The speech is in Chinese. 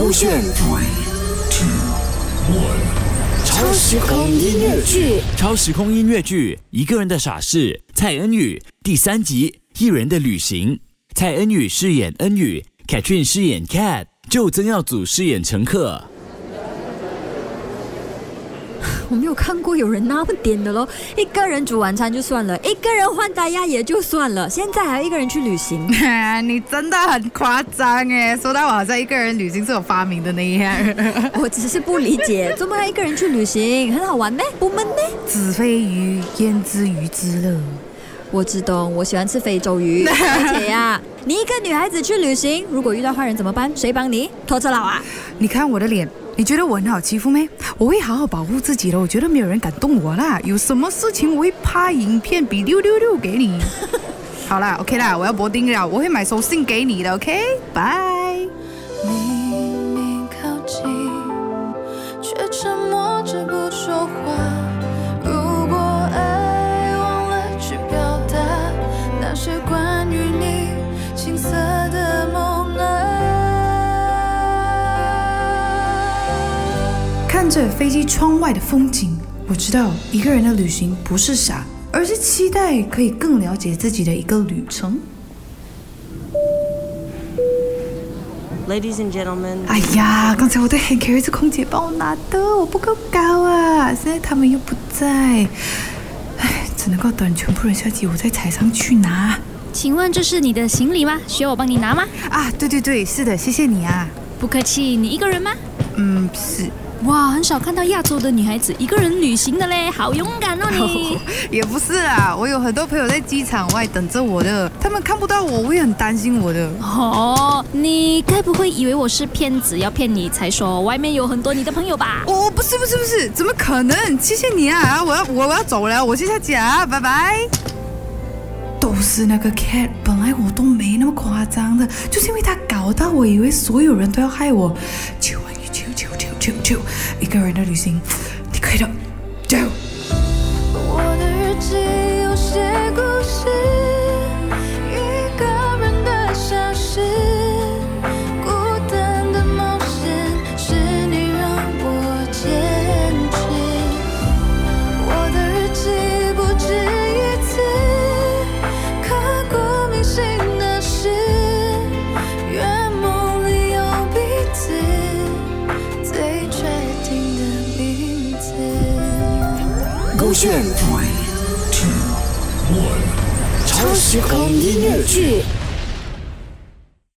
勾选超时空音乐剧，超时空音乐剧《一个人的傻事》蔡恩宇第三集《一人的旅行》。蔡恩宇饰演恩宇，Katrin 饰演 Cat，就曾耀祖饰演乘客。我没有看过有人那么点的咯，一个人煮晚餐就算了，一个人换大鸭也就算了，现在还要一个人去旅行。你真的很夸张哎！说到我好像一个人旅行是我发明的那样。我只是不理解，怎么要一个人去旅行？很好玩咩，不闷呢？子非鱼，焉知鱼之乐？我只懂，我喜欢吃非洲鱼。而且呀，你一个女孩子去旅行，如果遇到坏人怎么办？谁帮你？拖车佬啊？你看我的脸，你觉得我很好欺负没？我会好好保护自己的，我觉得没有人敢动我啦。有什么事情我会拍影片比六六六给你。好啦，OK 啦，我要博丁了，我会买手信给你的，OK，拜。看着飞机窗外的风景，我知道一个人的旅行不是傻，而是期待可以更了解自己的一个旅程。Ladies and gentlemen, 哎呀，刚才我的 hand carry 是空姐帮我拿的，我不够高啊！现在他们又不在，哎，只能够等全部人下机，我再踩上去拿。请问这是你的行李吗？需要我帮你拿吗？啊，对对对，是的，谢谢你啊。不客气，你一个人吗？嗯，是，哇，很少看到亚洲的女孩子一个人旅行的嘞，好勇敢哦你！也不是啊，我有很多朋友在机场外等着我的，他们看不到我，我也很担心我的。哦，你该不会以为我是骗子，要骗你才说外面有很多你的朋友吧？哦，不是不是不是，怎么可能？谢谢你啊，我要我我要走了，我去下家，拜拜。都是那个 cat，本来我都没那么夸张的，就是因为他搞到我以为所有人都要害我。求啊你，求求求求求，一个人的旅行，你可以的，走。勾选超时空音乐剧